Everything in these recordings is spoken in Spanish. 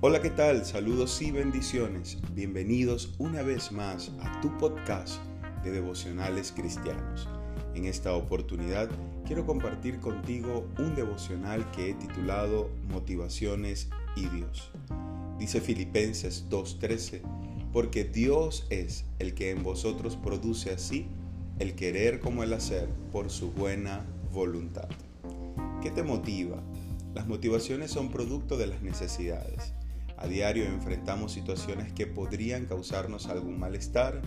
Hola, ¿qué tal? Saludos y bendiciones. Bienvenidos una vez más a tu podcast de devocionales cristianos. En esta oportunidad quiero compartir contigo un devocional que he titulado Motivaciones y Dios. Dice Filipenses 2.13, porque Dios es el que en vosotros produce así el querer como el hacer por su buena voluntad. ¿Qué te motiva? Las motivaciones son producto de las necesidades. A diario enfrentamos situaciones que podrían causarnos algún malestar.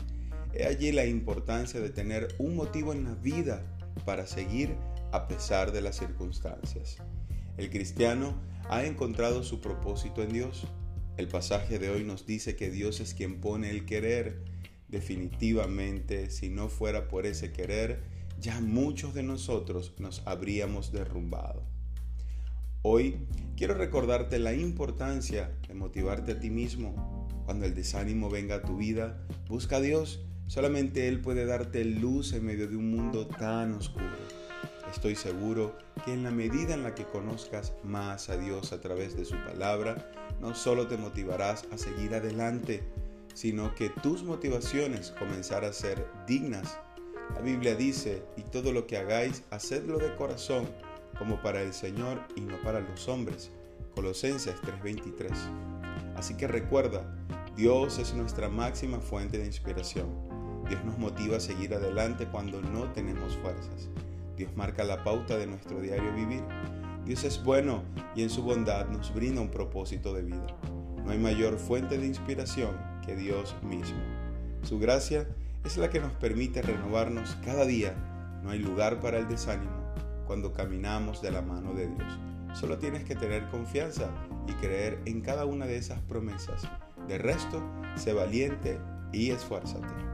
He allí la importancia de tener un motivo en la vida para seguir a pesar de las circunstancias. El cristiano ha encontrado su propósito en Dios. El pasaje de hoy nos dice que Dios es quien pone el querer. Definitivamente, si no fuera por ese querer, ya muchos de nosotros nos habríamos derrumbado. Hoy quiero recordarte la importancia de motivarte a ti mismo. Cuando el desánimo venga a tu vida, busca a Dios. Solamente Él puede darte luz en medio de un mundo tan oscuro. Estoy seguro que en la medida en la que conozcas más a Dios a través de su palabra, no solo te motivarás a seguir adelante, sino que tus motivaciones comenzarán a ser dignas. La Biblia dice, y todo lo que hagáis, hacedlo de corazón como para el Señor y no para los hombres. Colosenses 3:23. Así que recuerda, Dios es nuestra máxima fuente de inspiración. Dios nos motiva a seguir adelante cuando no tenemos fuerzas. Dios marca la pauta de nuestro diario vivir. Dios es bueno y en su bondad nos brinda un propósito de vida. No hay mayor fuente de inspiración que Dios mismo. Su gracia es la que nos permite renovarnos cada día. No hay lugar para el desánimo cuando caminamos de la mano de Dios. Solo tienes que tener confianza y creer en cada una de esas promesas. De resto, sé valiente y esfuérzate.